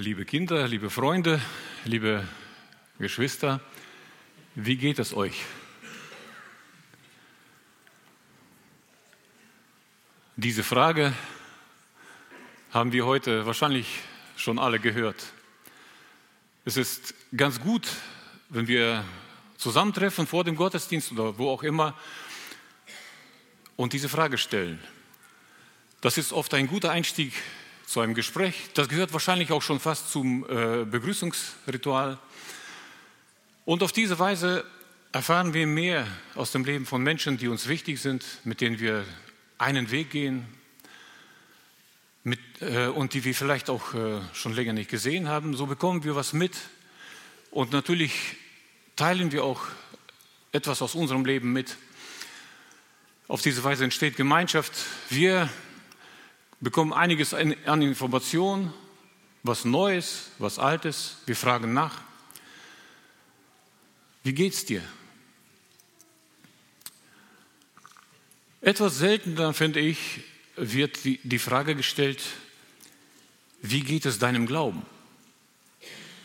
Liebe Kinder, liebe Freunde, liebe Geschwister, wie geht es euch? Diese Frage haben wir heute wahrscheinlich schon alle gehört. Es ist ganz gut, wenn wir zusammentreffen vor dem Gottesdienst oder wo auch immer und diese Frage stellen. Das ist oft ein guter Einstieg zu einem Gespräch. Das gehört wahrscheinlich auch schon fast zum äh, Begrüßungsritual. Und auf diese Weise erfahren wir mehr aus dem Leben von Menschen, die uns wichtig sind, mit denen wir einen Weg gehen mit, äh, und die wir vielleicht auch äh, schon länger nicht gesehen haben. So bekommen wir was mit und natürlich teilen wir auch etwas aus unserem Leben mit. Auf diese Weise entsteht Gemeinschaft. Wir bekommen einiges an Informationen, was Neues, was Altes. Wir fragen nach. Wie geht's dir? Etwas seltener, finde ich, wird die, Frage gestellt, wie geht es deinem Glauben?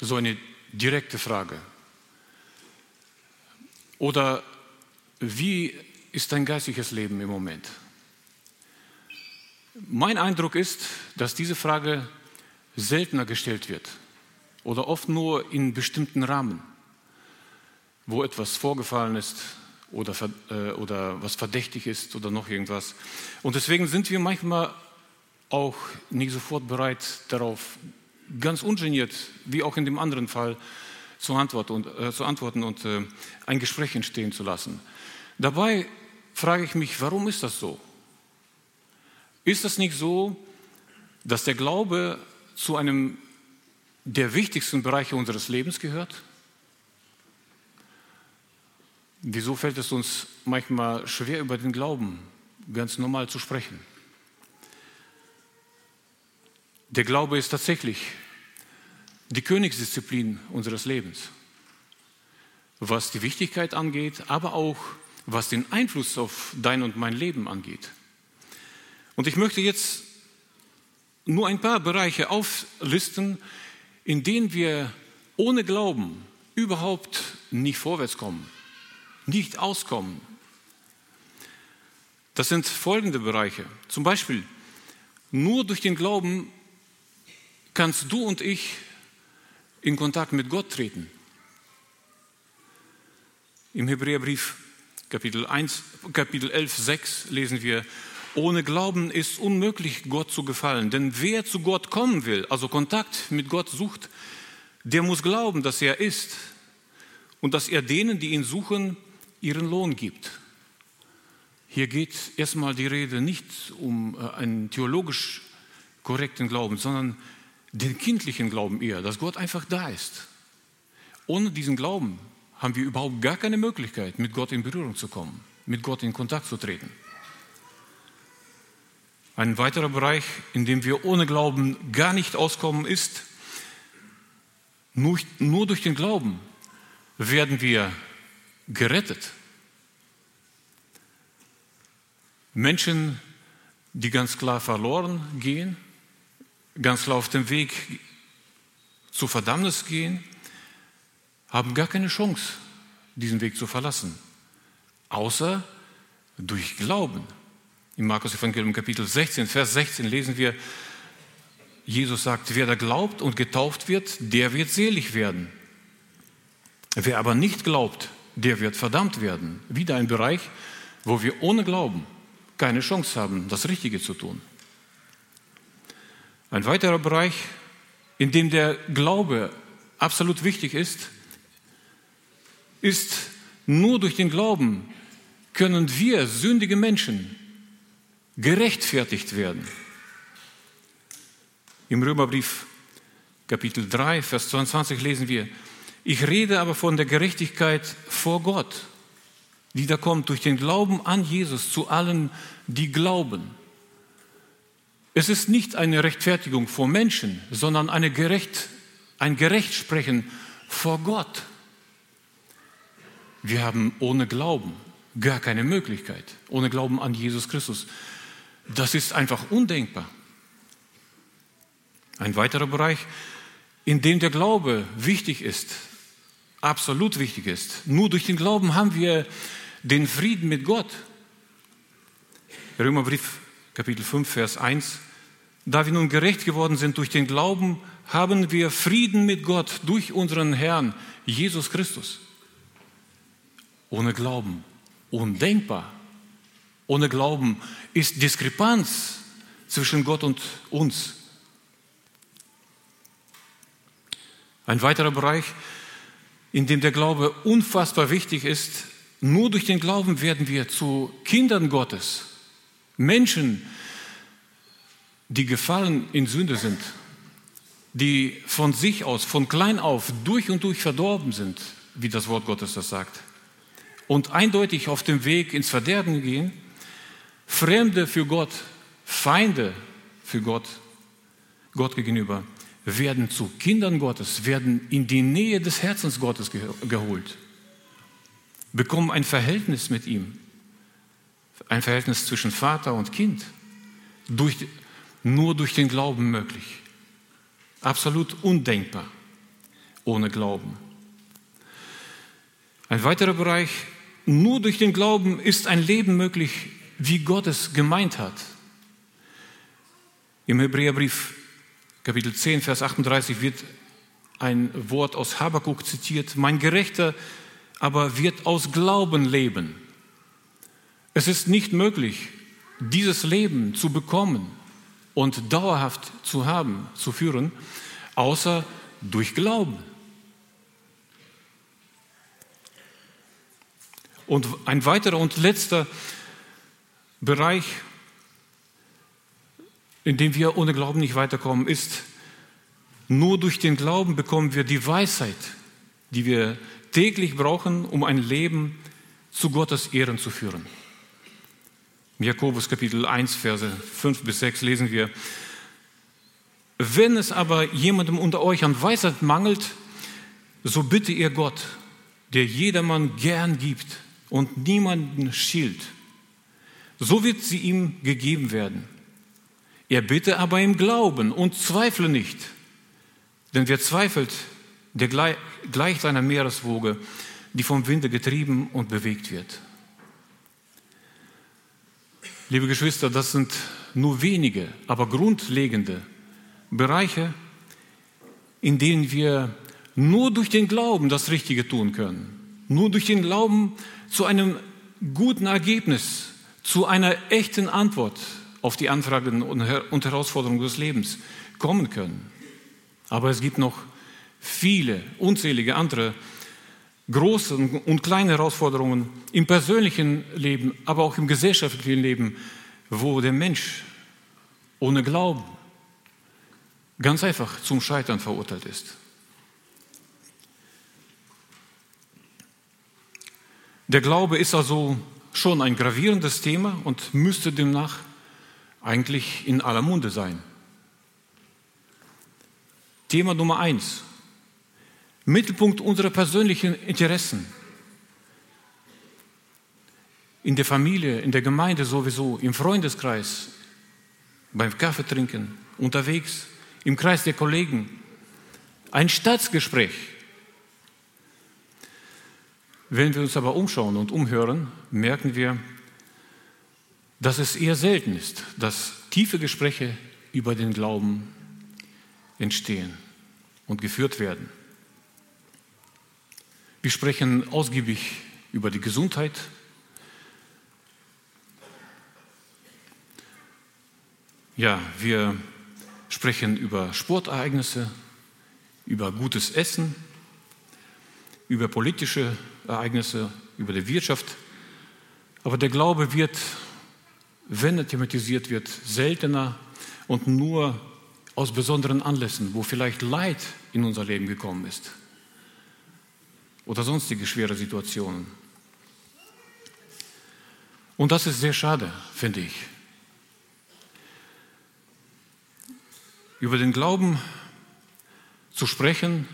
So eine direkte Frage. Oder wie ist dein geistiges Leben im Moment? Mein Eindruck ist, dass diese Frage seltener gestellt wird oder oft nur in bestimmten Rahmen, wo etwas vorgefallen ist oder, äh, oder was verdächtig ist oder noch irgendwas. Und deswegen sind wir manchmal auch nicht sofort bereit darauf, ganz ungeniert, wie auch in dem anderen Fall, zu antworten und, äh, zu antworten und äh, ein Gespräch entstehen zu lassen. Dabei frage ich mich, warum ist das so? Ist es nicht so, dass der Glaube zu einem der wichtigsten Bereiche unseres Lebens gehört? Wieso fällt es uns manchmal schwer, über den Glauben ganz normal zu sprechen? Der Glaube ist tatsächlich die Königsdisziplin unseres Lebens, was die Wichtigkeit angeht, aber auch was den Einfluss auf dein und mein Leben angeht. Und ich möchte jetzt nur ein paar Bereiche auflisten, in denen wir ohne Glauben überhaupt nicht vorwärts kommen, nicht auskommen. Das sind folgende Bereiche. Zum Beispiel, nur durch den Glauben kannst du und ich in Kontakt mit Gott treten. Im Hebräerbrief Kapitel, 1, Kapitel 11, 6 lesen wir, ohne Glauben ist unmöglich, Gott zu gefallen. Denn wer zu Gott kommen will, also Kontakt mit Gott sucht, der muss glauben, dass er ist und dass er denen, die ihn suchen, ihren Lohn gibt. Hier geht erstmal die Rede nicht um äh, einen theologisch korrekten Glauben, sondern den kindlichen Glauben eher, dass Gott einfach da ist. Ohne diesen Glauben haben wir überhaupt gar keine Möglichkeit, mit Gott in Berührung zu kommen, mit Gott in Kontakt zu treten. Ein weiterer Bereich, in dem wir ohne Glauben gar nicht auskommen, ist, nur, nur durch den Glauben werden wir gerettet. Menschen, die ganz klar verloren gehen, ganz klar auf dem Weg zur Verdammnis gehen, haben gar keine Chance, diesen Weg zu verlassen, außer durch Glauben. Im Markus Evangelium Kapitel 16, Vers 16 lesen wir, Jesus sagt, wer da glaubt und getauft wird, der wird selig werden. Wer aber nicht glaubt, der wird verdammt werden. Wieder ein Bereich, wo wir ohne Glauben keine Chance haben, das Richtige zu tun. Ein weiterer Bereich, in dem der Glaube absolut wichtig ist, ist, nur durch den Glauben können wir sündige Menschen gerechtfertigt werden. Im Römerbrief Kapitel 3, Vers 22 lesen wir, ich rede aber von der Gerechtigkeit vor Gott, die da kommt durch den Glauben an Jesus zu allen, die glauben. Es ist nicht eine Rechtfertigung vor Menschen, sondern eine Gerecht, ein Gerechtsprechen vor Gott. Wir haben ohne Glauben gar keine Möglichkeit, ohne Glauben an Jesus Christus. Das ist einfach undenkbar. Ein weiterer Bereich, in dem der Glaube wichtig ist, absolut wichtig ist. Nur durch den Glauben haben wir den Frieden mit Gott. Römerbrief Kapitel 5, Vers 1. Da wir nun gerecht geworden sind durch den Glauben, haben wir Frieden mit Gott durch unseren Herrn Jesus Christus. Ohne Glauben undenkbar. Ohne Glauben ist Diskrepanz zwischen Gott und uns. Ein weiterer Bereich, in dem der Glaube unfassbar wichtig ist, nur durch den Glauben werden wir zu Kindern Gottes, Menschen, die gefallen in Sünde sind, die von sich aus, von klein auf, durch und durch verdorben sind, wie das Wort Gottes das sagt, und eindeutig auf dem Weg ins Verderben gehen, Fremde für Gott, Feinde für Gott, Gott gegenüber, werden zu Kindern Gottes, werden in die Nähe des Herzens Gottes geholt, bekommen ein Verhältnis mit ihm, ein Verhältnis zwischen Vater und Kind, durch, nur durch den Glauben möglich. Absolut undenkbar ohne Glauben. Ein weiterer Bereich, nur durch den Glauben ist ein Leben möglich, wie Gott es gemeint hat. Im Hebräerbrief Kapitel 10, Vers 38 wird ein Wort aus Habakuk zitiert. Mein Gerechter aber wird aus Glauben leben. Es ist nicht möglich, dieses Leben zu bekommen und dauerhaft zu haben, zu führen, außer durch Glauben. Und ein weiterer und letzter Bereich in dem wir ohne Glauben nicht weiterkommen, ist, nur durch den Glauben bekommen wir die Weisheit, die wir täglich brauchen, um ein Leben zu Gottes Ehren zu führen. Jakobus Kapitel 1, Verse 5 bis 6 lesen wir, wenn es aber jemandem unter euch an Weisheit mangelt, so bitte ihr Gott, der jedermann gern gibt und niemanden schilt. So wird sie ihm gegeben werden. Er bitte aber im Glauben und zweifle nicht. Denn wer zweifelt, der gleicht einer Meereswoge, die vom Winde getrieben und bewegt wird. Liebe Geschwister, das sind nur wenige, aber grundlegende Bereiche, in denen wir nur durch den Glauben das Richtige tun können. Nur durch den Glauben zu einem guten Ergebnis, zu einer echten Antwort auf die Anfragen und Herausforderungen des Lebens kommen können. Aber es gibt noch viele, unzählige andere große und kleine Herausforderungen im persönlichen Leben, aber auch im gesellschaftlichen Leben, wo der Mensch ohne Glauben ganz einfach zum Scheitern verurteilt ist. Der Glaube ist also schon ein gravierendes Thema und müsste demnach eigentlich in aller Munde sein. Thema Nummer eins. Mittelpunkt unserer persönlichen Interessen. In der Familie, in der Gemeinde sowieso, im Freundeskreis, beim Kaffeetrinken, unterwegs, im Kreis der Kollegen. Ein Staatsgespräch. Wenn wir uns aber umschauen und umhören, merken wir, dass es eher selten ist, dass tiefe Gespräche über den Glauben entstehen und geführt werden. Wir sprechen ausgiebig über die Gesundheit. Ja, wir sprechen über Sportereignisse, über gutes Essen, über politische Ereignisse, über die Wirtschaft. Aber der Glaube wird wenn er thematisiert wird, seltener und nur aus besonderen Anlässen, wo vielleicht Leid in unser Leben gekommen ist oder sonstige schwere Situationen. Und das ist sehr schade, finde ich. Über den Glauben zu sprechen,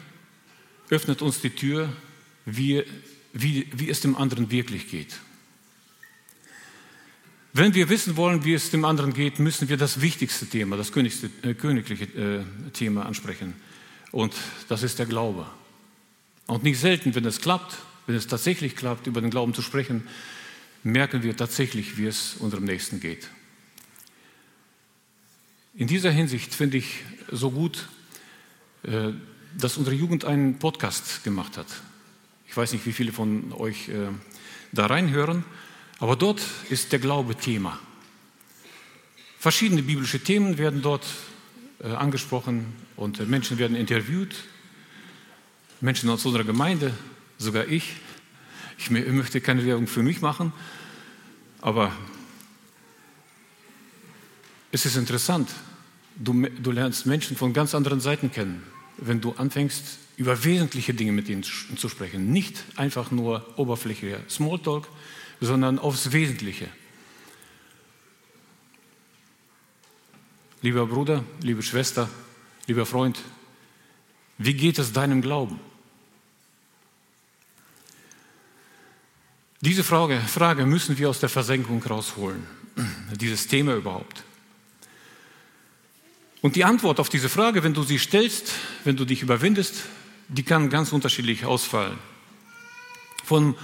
öffnet uns die Tür, wie, wie, wie es dem anderen wirklich geht. Wenn wir wissen wollen, wie es dem anderen geht, müssen wir das wichtigste Thema, das königliche äh, Thema ansprechen. Und das ist der Glaube. Und nicht selten, wenn es klappt, wenn es tatsächlich klappt, über den Glauben zu sprechen, merken wir tatsächlich, wie es unserem Nächsten geht. In dieser Hinsicht finde ich so gut, äh, dass unsere Jugend einen Podcast gemacht hat. Ich weiß nicht, wie viele von euch äh, da reinhören, aber dort ist der Glaube Thema. Verschiedene biblische Themen werden dort äh, angesprochen und Menschen werden interviewt. Menschen aus unserer Gemeinde, sogar ich. Ich möchte keine Werbung für mich machen, aber es ist interessant. Du, du lernst Menschen von ganz anderen Seiten kennen, wenn du anfängst, über wesentliche Dinge mit ihnen zu sprechen. Nicht einfach nur oberflächlicher Smalltalk, sondern aufs Wesentliche. Lieber Bruder, liebe Schwester, lieber Freund, wie geht es deinem Glauben? Diese Frage, Frage müssen wir aus der Versenkung rausholen, dieses Thema überhaupt. Und die Antwort auf diese Frage, wenn du sie stellst, wenn du dich überwindest, die kann ganz unterschiedlich ausfallen. Von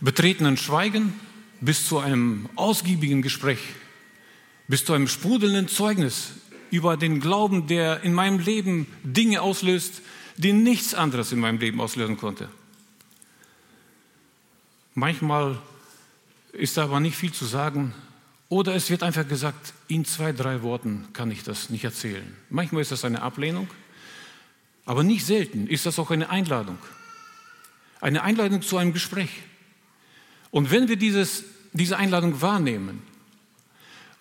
betretenen Schweigen bis zu einem ausgiebigen Gespräch, bis zu einem sprudelnden Zeugnis über den Glauben, der in meinem Leben Dinge auslöst, die nichts anderes in meinem Leben auslösen konnte. Manchmal ist da aber nicht viel zu sagen oder es wird einfach gesagt, in zwei, drei Worten kann ich das nicht erzählen. Manchmal ist das eine Ablehnung, aber nicht selten ist das auch eine Einladung. Eine Einladung zu einem Gespräch. Und wenn wir dieses, diese Einladung wahrnehmen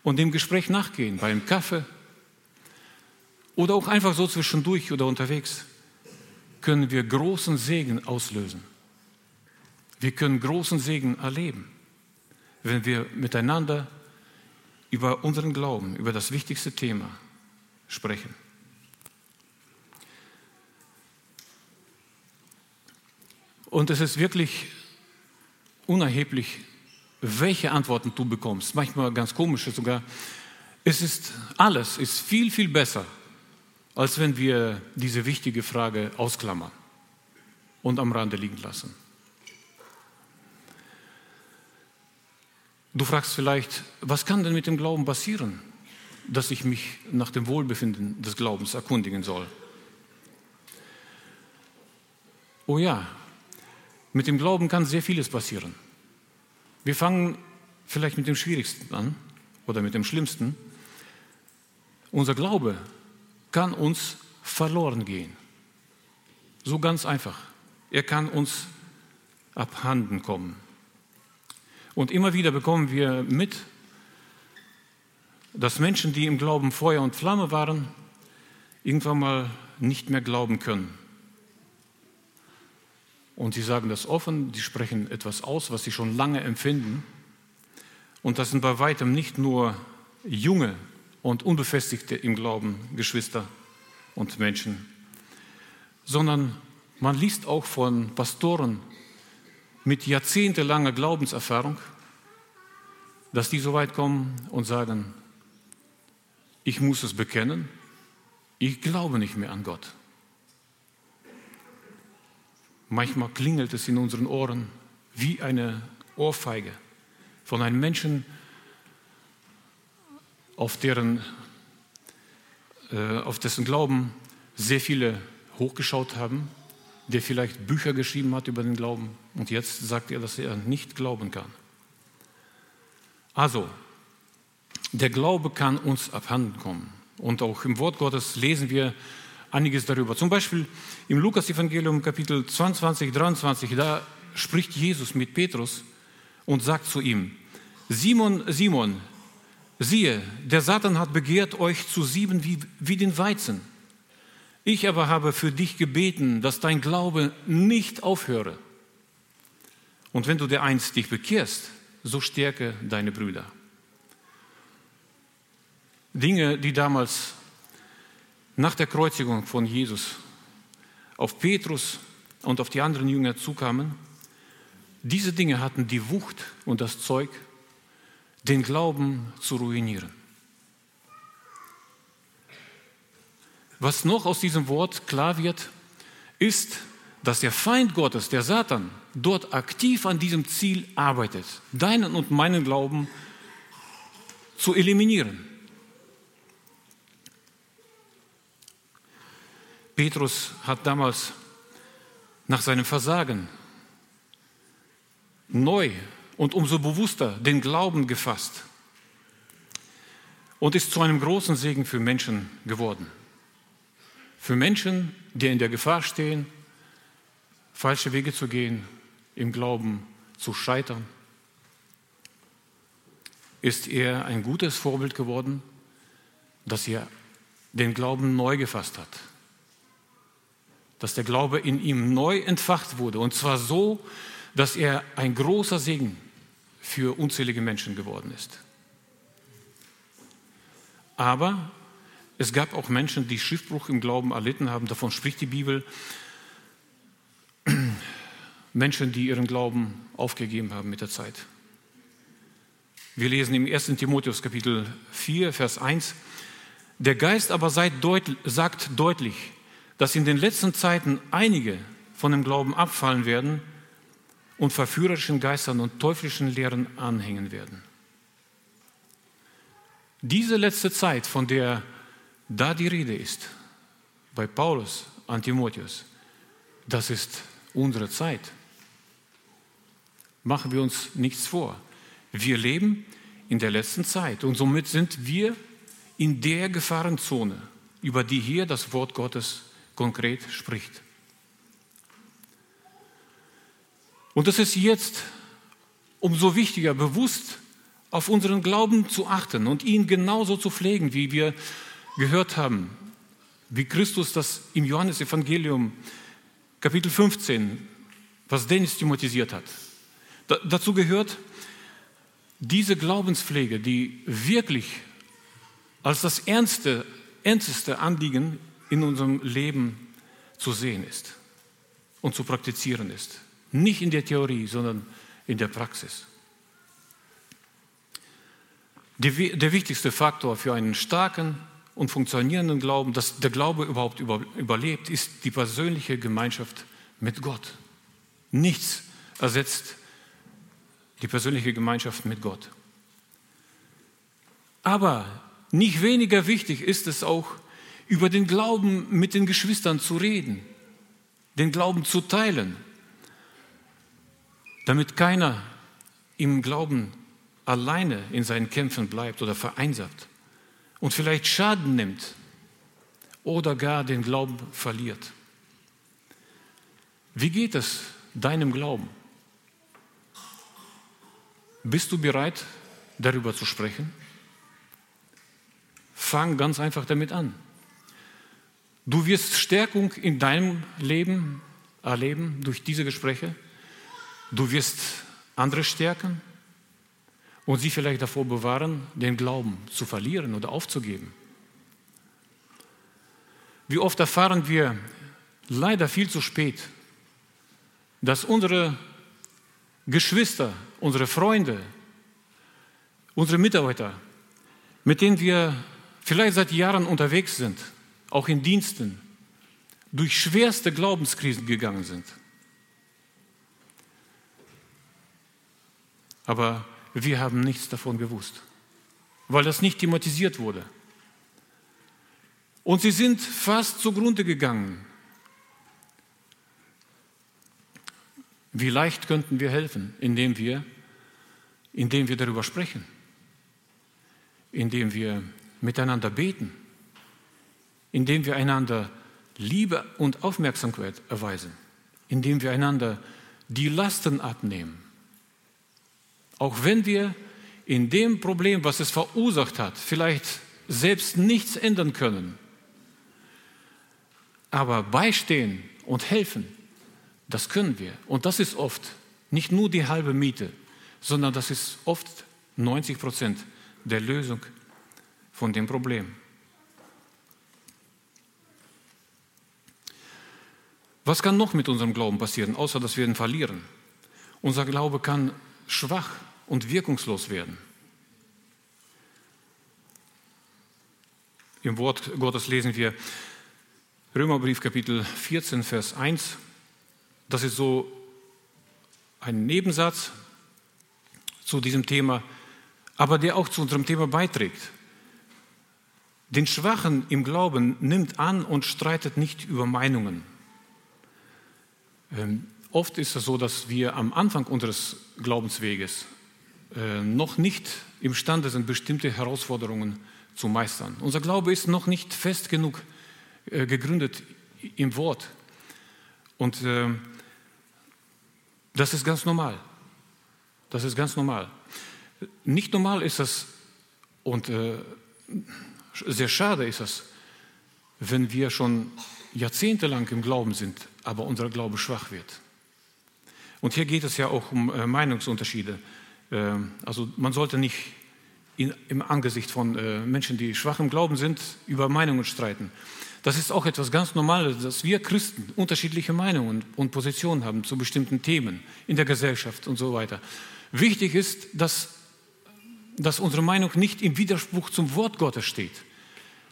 und dem Gespräch nachgehen, beim Kaffee oder auch einfach so zwischendurch oder unterwegs, können wir großen Segen auslösen. Wir können großen Segen erleben, wenn wir miteinander über unseren Glauben, über das wichtigste Thema sprechen. Und es ist wirklich unerheblich, welche Antworten du bekommst. Manchmal ganz komische sogar. Es ist alles ist viel, viel besser, als wenn wir diese wichtige Frage ausklammern und am Rande liegen lassen. Du fragst vielleicht, was kann denn mit dem Glauben passieren, dass ich mich nach dem Wohlbefinden des Glaubens erkundigen soll? Oh ja, mit dem Glauben kann sehr vieles passieren. Wir fangen vielleicht mit dem Schwierigsten an oder mit dem Schlimmsten. Unser Glaube kann uns verloren gehen. So ganz einfach. Er kann uns abhanden kommen. Und immer wieder bekommen wir mit, dass Menschen, die im Glauben Feuer und Flamme waren, irgendwann mal nicht mehr glauben können. Und sie sagen das offen, die sprechen etwas aus, was sie schon lange empfinden. Und das sind bei weitem nicht nur junge und unbefestigte im Glauben Geschwister und Menschen, sondern man liest auch von Pastoren, mit jahrzehntelanger Glaubenserfahrung, dass die so weit kommen und sagen, ich muss es bekennen, ich glaube nicht mehr an Gott. Manchmal klingelt es in unseren Ohren wie eine Ohrfeige von einem Menschen, auf, deren, äh, auf dessen Glauben sehr viele hochgeschaut haben der vielleicht Bücher geschrieben hat über den Glauben und jetzt sagt er, dass er nicht glauben kann. Also, der Glaube kann uns abhanden kommen. Und auch im Wort Gottes lesen wir einiges darüber. Zum Beispiel im Lukas-Evangelium Kapitel 22, 23, da spricht Jesus mit Petrus und sagt zu ihm, Simon, Simon, siehe, der Satan hat begehrt, euch zu sieben wie, wie den Weizen. Ich aber habe für dich gebeten, dass dein Glaube nicht aufhöre. Und wenn du der einst dich bekehrst, so stärke deine Brüder. Dinge, die damals nach der Kreuzigung von Jesus auf Petrus und auf die anderen Jünger zukamen, diese Dinge hatten die Wucht und das Zeug, den Glauben zu ruinieren. was noch aus diesem Wort klar wird, ist, dass der Feind Gottes, der Satan, dort aktiv an diesem Ziel arbeitet, deinen und meinen Glauben zu eliminieren. Petrus hat damals nach seinem Versagen neu und umso bewusster den Glauben gefasst und ist zu einem großen Segen für Menschen geworden. Für Menschen, die in der Gefahr stehen, falsche Wege zu gehen, im Glauben zu scheitern, ist er ein gutes Vorbild geworden, dass er den Glauben neu gefasst hat dass der Glaube in ihm neu entfacht wurde. Und zwar so, dass er ein großer Segen für unzählige Menschen geworden ist. Aber es gab auch Menschen, die Schiffbruch im Glauben erlitten haben. Davon spricht die Bibel. Menschen, die ihren Glauben aufgegeben haben mit der Zeit. Wir lesen im 1. Timotheus Kapitel 4, Vers 1, der Geist aber sagt deutlich, dass in den letzten Zeiten einige von dem Glauben abfallen werden und verführerischen Geistern und teuflischen Lehren anhängen werden. Diese letzte Zeit, von der da die Rede ist, bei Paulus an Timotheus, das ist unsere Zeit. Machen wir uns nichts vor. Wir leben in der letzten Zeit und somit sind wir in der Gefahrenzone, über die hier das Wort Gottes konkret spricht. Und es ist jetzt umso wichtiger, bewusst auf unseren Glauben zu achten und ihn genauso zu pflegen, wie wir gehört haben, wie Christus das im Johannesevangelium Kapitel 15, was Dennis thematisiert hat. Da, dazu gehört diese Glaubenspflege, die wirklich als das ernste, ernsteste Anliegen in unserem Leben zu sehen ist und zu praktizieren ist. Nicht in der Theorie, sondern in der Praxis. der wichtigste Faktor für einen starken und funktionierenden Glauben, dass der Glaube überhaupt überlebt, ist die persönliche Gemeinschaft mit Gott. Nichts ersetzt die persönliche Gemeinschaft mit Gott. Aber nicht weniger wichtig ist es auch, über den Glauben mit den Geschwistern zu reden, den Glauben zu teilen, damit keiner im Glauben alleine in seinen Kämpfen bleibt oder vereinsamt und vielleicht Schaden nimmt oder gar den Glauben verliert. Wie geht es deinem Glauben? Bist du bereit, darüber zu sprechen? Fang ganz einfach damit an. Du wirst Stärkung in deinem Leben erleben durch diese Gespräche. Du wirst andere stärken und sie vielleicht davor bewahren, den Glauben zu verlieren oder aufzugeben. Wie oft erfahren wir leider viel zu spät, dass unsere Geschwister, unsere Freunde, unsere Mitarbeiter, mit denen wir vielleicht seit Jahren unterwegs sind, auch in Diensten, durch schwerste Glaubenskrisen gegangen sind. Aber wir haben nichts davon gewusst, weil das nicht thematisiert wurde. Und sie sind fast zugrunde gegangen. Wie leicht könnten wir helfen, indem wir, indem wir darüber sprechen, indem wir miteinander beten indem wir einander Liebe und Aufmerksamkeit erweisen, indem wir einander die Lasten abnehmen. Auch wenn wir in dem Problem, was es verursacht hat, vielleicht selbst nichts ändern können, aber beistehen und helfen, das können wir. Und das ist oft nicht nur die halbe Miete, sondern das ist oft 90 Prozent der Lösung von dem Problem. Was kann noch mit unserem Glauben passieren, außer dass wir ihn verlieren? Unser Glaube kann schwach und wirkungslos werden. Im Wort Gottes lesen wir, Römerbrief Kapitel 14, Vers 1. Das ist so ein Nebensatz zu diesem Thema, aber der auch zu unserem Thema beiträgt. Den Schwachen im Glauben nimmt an und streitet nicht über Meinungen. Ähm, oft ist es so, dass wir am Anfang unseres Glaubensweges äh, noch nicht imstande sind, bestimmte Herausforderungen zu meistern. Unser Glaube ist noch nicht fest genug äh, gegründet im Wort. Und äh, das ist ganz normal. Das ist ganz normal. Nicht normal ist das und sehr schade ist es, wenn wir schon jahrzehntelang im Glauben sind, aber unser Glaube schwach wird. Und hier geht es ja auch um äh, Meinungsunterschiede. Äh, also man sollte nicht im Angesicht von äh, Menschen, die schwach im Glauben sind, über Meinungen streiten. Das ist auch etwas ganz Normales, dass wir Christen unterschiedliche Meinungen und Positionen haben zu bestimmten Themen in der Gesellschaft und so weiter. Wichtig ist, dass, dass unsere Meinung nicht im Widerspruch zum Wort Gottes steht.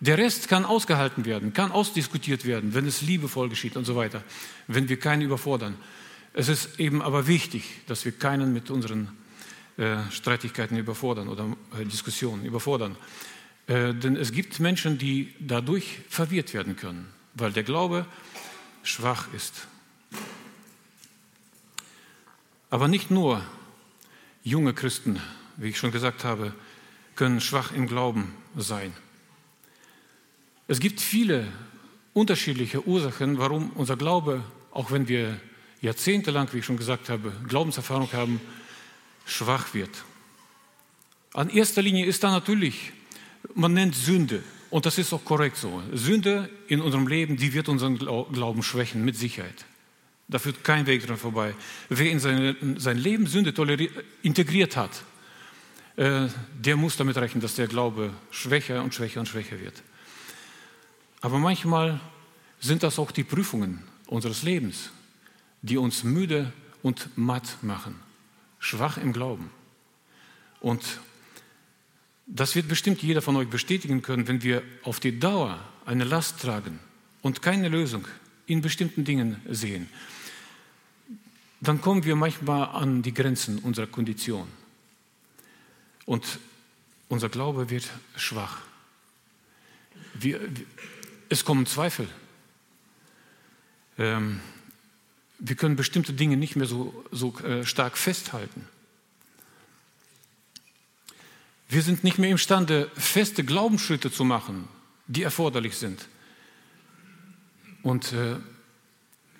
Der Rest kann ausgehalten werden, kann ausdiskutiert werden, wenn es liebevoll geschieht und so weiter, wenn wir keinen überfordern. Es ist eben aber wichtig, dass wir keinen mit unseren äh, Streitigkeiten überfordern oder äh, Diskussionen überfordern. Äh, denn es gibt Menschen, die dadurch verwirrt werden können, weil der Glaube schwach ist. Aber nicht nur junge Christen, wie ich schon gesagt habe, können schwach im Glauben sein. Es gibt viele unterschiedliche Ursachen, warum unser Glaube, auch wenn wir jahrzehntelang, wie ich schon gesagt habe, Glaubenserfahrung haben, schwach wird. An erster Linie ist da natürlich man nennt Sünde. Und das ist auch korrekt so. Sünde in unserem Leben, die wird unseren Glauben schwächen, mit Sicherheit. Da führt kein Weg dran vorbei. Wer in seine, sein Leben Sünde integriert hat, äh, der muss damit rechnen, dass der Glaube schwächer und schwächer und schwächer wird. Aber manchmal sind das auch die Prüfungen unseres Lebens, die uns müde und matt machen, schwach im Glauben. Und das wird bestimmt jeder von euch bestätigen können, wenn wir auf die Dauer eine Last tragen und keine Lösung in bestimmten Dingen sehen. Dann kommen wir manchmal an die Grenzen unserer Kondition. Und unser Glaube wird schwach. Wir, es kommen Zweifel. Ähm, wir können bestimmte Dinge nicht mehr so, so äh, stark festhalten. Wir sind nicht mehr imstande, feste Glaubensschritte zu machen, die erforderlich sind. Und äh,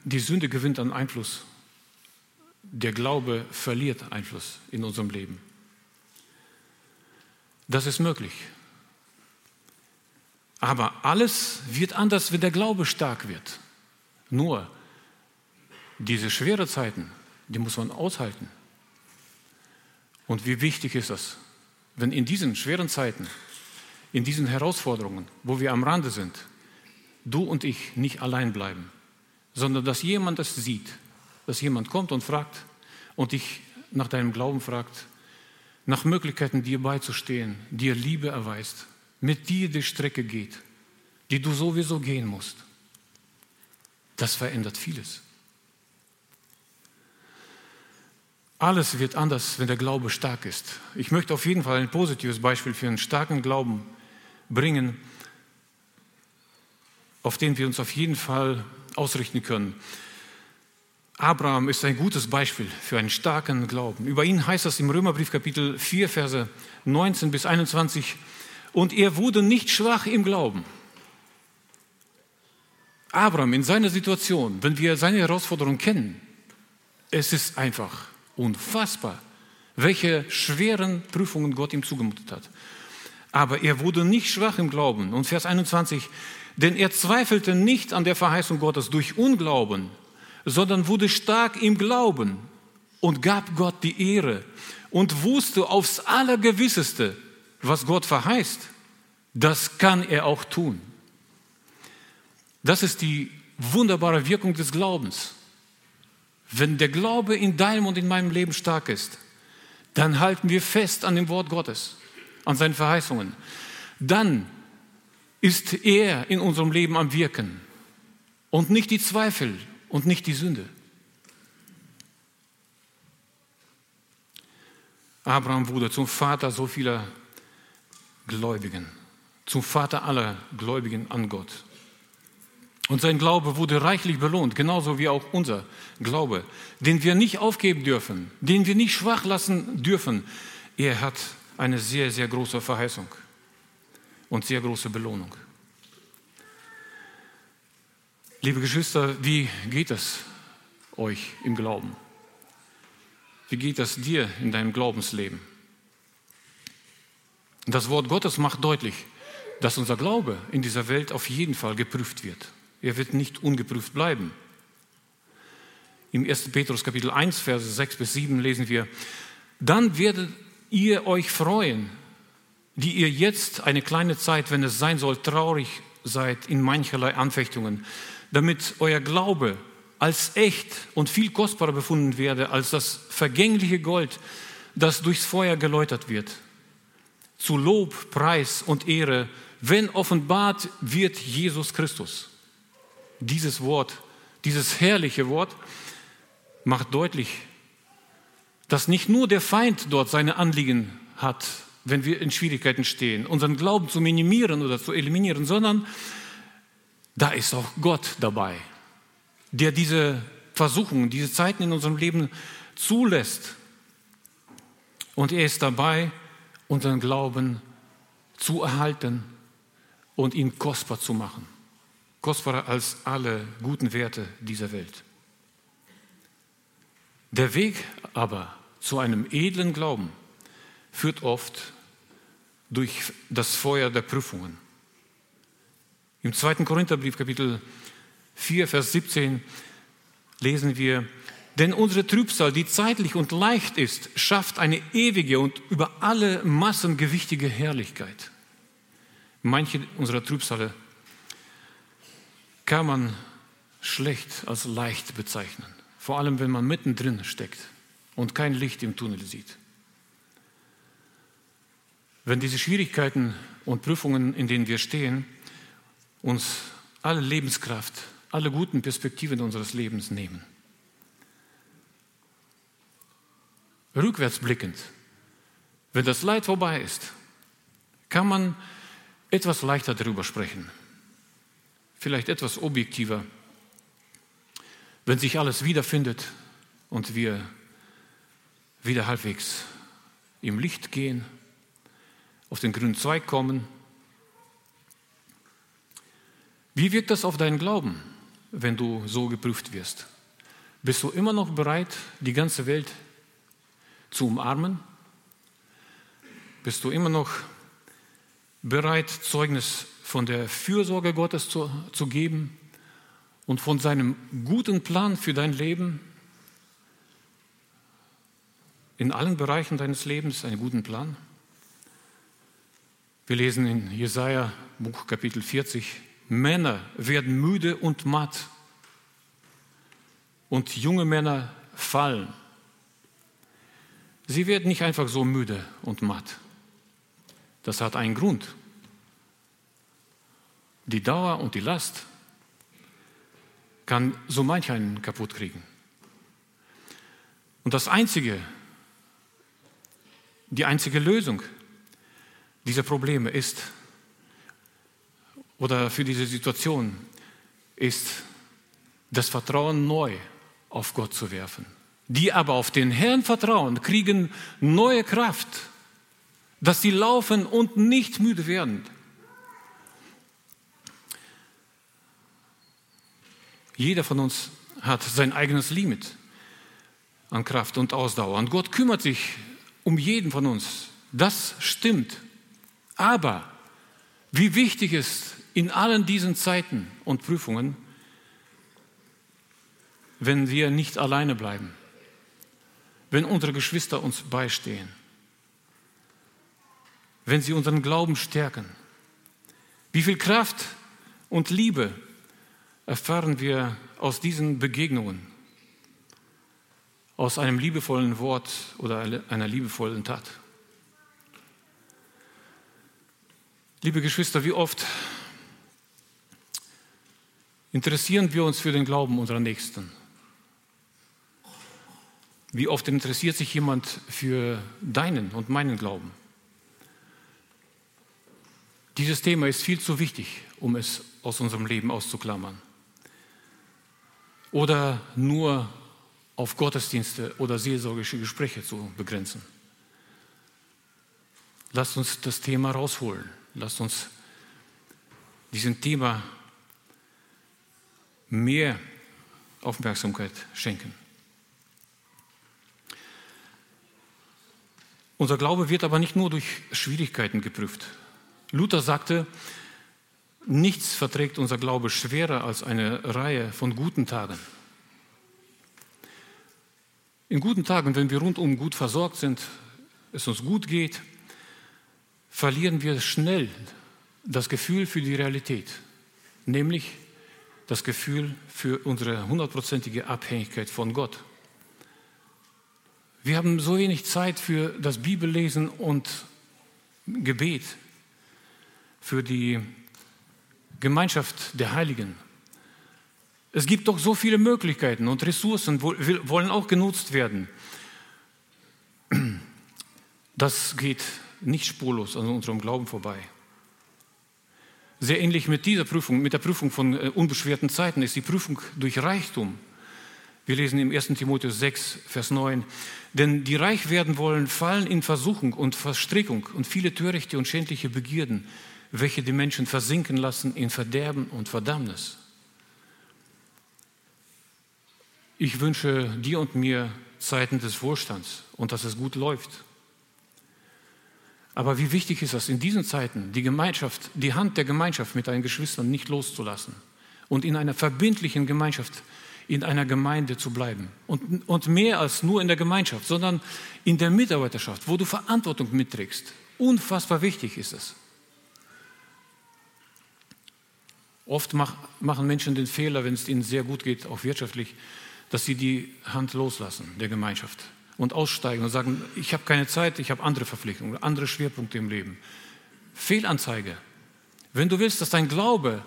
die Sünde gewinnt an Einfluss. Der Glaube verliert Einfluss in unserem Leben. Das ist möglich. Aber alles wird anders, wenn der Glaube stark wird. Nur diese schweren Zeiten, die muss man aushalten. Und wie wichtig ist das? wenn in diesen schweren Zeiten, in diesen Herausforderungen, wo wir am Rande sind, du und ich nicht allein bleiben, sondern dass jemand das sieht, dass jemand kommt und fragt und dich nach deinem Glauben fragt, nach Möglichkeiten dir beizustehen, dir Liebe erweist, mit dir die Strecke geht, die du sowieso gehen musst. Das verändert vieles. Alles wird anders, wenn der Glaube stark ist. Ich möchte auf jeden Fall ein positives Beispiel für einen starken Glauben bringen, auf den wir uns auf jeden Fall ausrichten können. Abraham ist ein gutes Beispiel für einen starken Glauben. Über ihn heißt es im Römerbrief Kapitel 4, Verse 19 bis 21, und er wurde nicht schwach im Glauben. Abraham in seiner Situation, wenn wir seine Herausforderung kennen, es ist einfach Unfassbar, welche schweren Prüfungen Gott ihm zugemutet hat. Aber er wurde nicht schwach im Glauben. Und Vers 21, denn er zweifelte nicht an der Verheißung Gottes durch Unglauben, sondern wurde stark im Glauben und gab Gott die Ehre und wusste aufs Allergewisseste, was Gott verheißt. Das kann er auch tun. Das ist die wunderbare Wirkung des Glaubens. Wenn der Glaube in deinem und in meinem Leben stark ist, dann halten wir fest an dem Wort Gottes, an seinen Verheißungen. Dann ist er in unserem Leben am Wirken. und nicht die Zweifel und nicht die Sünde. Abraham wurde zum Vater so vieler Gläubigen, zum Vater aller Gläubigen an Gott. Und sein Glaube wurde reichlich belohnt, genauso wie auch unser Glaube, den wir nicht aufgeben dürfen, den wir nicht schwach lassen dürfen. Er hat eine sehr, sehr große Verheißung und sehr große Belohnung. Liebe Geschwister, wie geht es euch im Glauben? Wie geht es dir in deinem Glaubensleben? Das Wort Gottes macht deutlich, dass unser Glaube in dieser Welt auf jeden Fall geprüft wird. Er wird nicht ungeprüft bleiben. Im 1. Petrus Kapitel 1, Verse 6 bis 7 lesen wir, dann werdet ihr euch freuen, die ihr jetzt eine kleine Zeit, wenn es sein soll, traurig seid in mancherlei Anfechtungen, damit euer Glaube als echt und viel kostbarer befunden werde als das vergängliche Gold, das durchs Feuer geläutert wird. Zu Lob, Preis und Ehre, wenn offenbart wird Jesus Christus. Dieses Wort, dieses herrliche Wort macht deutlich, dass nicht nur der Feind dort seine Anliegen hat, wenn wir in Schwierigkeiten stehen, unseren Glauben zu minimieren oder zu eliminieren, sondern da ist auch Gott dabei, der diese Versuchungen, diese Zeiten in unserem Leben zulässt. Und er ist dabei, unseren Glauben zu erhalten und ihn kostbar zu machen. Kostbarer als alle guten Werte dieser Welt. Der Weg aber zu einem edlen Glauben führt oft durch das Feuer der Prüfungen. Im 2. Korintherbrief, Kapitel 4, Vers 17, lesen wir, denn unsere Trübsal, die zeitlich und leicht ist, schafft eine ewige und über alle Massen gewichtige Herrlichkeit. Manche unserer Trübsale kann man schlecht als leicht bezeichnen, vor allem wenn man mittendrin steckt und kein Licht im Tunnel sieht. Wenn diese Schwierigkeiten und Prüfungen, in denen wir stehen, uns alle Lebenskraft, alle guten Perspektiven unseres Lebens nehmen. Rückwärts blickend, wenn das Leid vorbei ist, kann man etwas leichter darüber sprechen, vielleicht etwas objektiver, wenn sich alles wiederfindet und wir wieder halbwegs im Licht gehen, auf den grünen Zweig kommen wie wirkt das auf deinen Glauben, wenn du so geprüft wirst? Bist du immer noch bereit, die ganze Welt zu umarmen? Bist du immer noch bereit, Zeugnis von der Fürsorge Gottes zu, zu geben und von seinem guten Plan für dein Leben? In allen Bereichen deines Lebens einen guten Plan? Wir lesen in Jesaja, Buch Kapitel 40, Männer werden müde und matt und junge Männer fallen. Sie werden nicht einfach so müde und matt. Das hat einen Grund. Die Dauer und die Last kann so manch einen kaputt kriegen. Und das einzige, die einzige Lösung dieser Probleme ist, oder für diese Situation ist das Vertrauen neu auf Gott zu werfen. Die aber auf den Herrn vertrauen, kriegen neue Kraft, dass sie laufen und nicht müde werden. Jeder von uns hat sein eigenes Limit an Kraft und Ausdauer. Und Gott kümmert sich um jeden von uns. Das stimmt. Aber wie wichtig ist in allen diesen Zeiten und Prüfungen, wenn wir nicht alleine bleiben, wenn unsere Geschwister uns beistehen, wenn sie unseren Glauben stärken. Wie viel Kraft und Liebe erfahren wir aus diesen Begegnungen, aus einem liebevollen Wort oder einer liebevollen Tat. Liebe Geschwister, wie oft Interessieren wir uns für den Glauben unserer Nächsten? Wie oft interessiert sich jemand für deinen und meinen Glauben? Dieses Thema ist viel zu wichtig, um es aus unserem Leben auszuklammern. Oder nur auf Gottesdienste oder seelsorgische Gespräche zu begrenzen. Lasst uns das Thema rausholen. Lasst uns diesem Thema mehr Aufmerksamkeit schenken. Unser Glaube wird aber nicht nur durch Schwierigkeiten geprüft. Luther sagte, nichts verträgt unser Glaube schwerer als eine Reihe von guten Tagen. In guten Tagen, wenn wir rundum gut versorgt sind, es uns gut geht, verlieren wir schnell das Gefühl für die Realität, nämlich das Gefühl für unsere hundertprozentige Abhängigkeit von Gott. Wir haben so wenig Zeit für das Bibellesen und Gebet, für die Gemeinschaft der Heiligen. Es gibt doch so viele Möglichkeiten und Ressourcen wollen auch genutzt werden. Das geht nicht spurlos an unserem Glauben vorbei. Sehr ähnlich mit dieser Prüfung, mit der Prüfung von äh, unbeschwerten Zeiten ist die Prüfung durch Reichtum. Wir lesen im 1. Timotheus 6, Vers 9, denn die reich werden wollen, fallen in Versuchung und Verstrickung und viele törichte und schändliche Begierden, welche die Menschen versinken lassen in Verderben und Verdammnis. Ich wünsche dir und mir Zeiten des Wohlstands und dass es gut läuft. Aber wie wichtig ist es in diesen Zeiten, die Gemeinschaft, die Hand der Gemeinschaft mit deinen Geschwistern nicht loszulassen und in einer verbindlichen Gemeinschaft, in einer Gemeinde zu bleiben. Und, und mehr als nur in der Gemeinschaft, sondern in der Mitarbeiterschaft, wo du Verantwortung mitträgst. Unfassbar wichtig ist es. Oft mach, machen Menschen den Fehler, wenn es ihnen sehr gut geht, auch wirtschaftlich, dass sie die Hand loslassen der Gemeinschaft und aussteigen und sagen, ich habe keine Zeit, ich habe andere Verpflichtungen, andere Schwerpunkte im Leben. Fehlanzeige. Wenn du willst, dass dein Glaube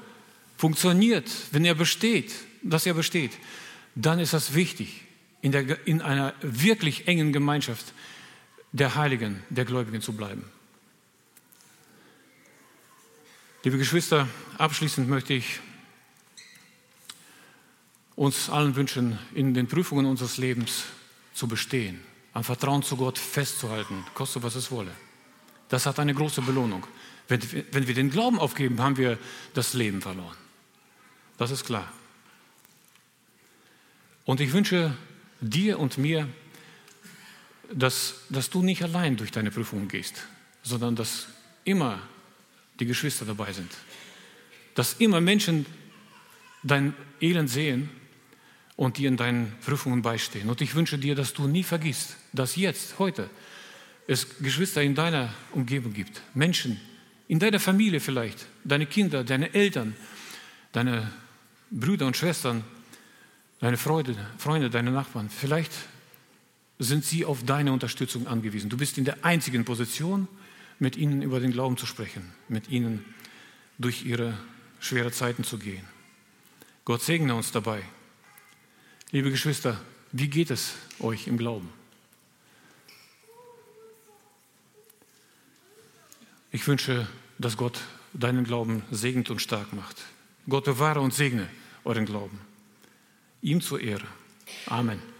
funktioniert, wenn er besteht, dass er besteht, dann ist das wichtig, in, der, in einer wirklich engen Gemeinschaft der Heiligen, der Gläubigen zu bleiben. Liebe Geschwister, abschließend möchte ich uns allen wünschen, in den Prüfungen unseres Lebens zu bestehen, am Vertrauen zu Gott festzuhalten, koste was es wolle. Das hat eine große Belohnung. Wenn, wenn wir den Glauben aufgeben, haben wir das Leben verloren. Das ist klar. Und ich wünsche dir und mir, dass, dass du nicht allein durch deine Prüfungen gehst, sondern dass immer die Geschwister dabei sind. Dass immer Menschen dein Elend sehen und dir in deinen Prüfungen beistehen. Und ich wünsche dir, dass du nie vergisst, dass jetzt, heute, es Geschwister in deiner Umgebung gibt, Menschen, in deiner Familie vielleicht, deine Kinder, deine Eltern, deine Brüder und Schwestern, deine Freunde, Freunde, deine Nachbarn. Vielleicht sind sie auf deine Unterstützung angewiesen. Du bist in der einzigen Position, mit ihnen über den Glauben zu sprechen, mit ihnen durch ihre schweren Zeiten zu gehen. Gott segne uns dabei. Liebe Geschwister, wie geht es euch im Glauben? Ich wünsche, dass Gott deinen Glauben segnet und stark macht. Gott bewahre und segne euren Glauben. Ihm zur Ehre. Amen.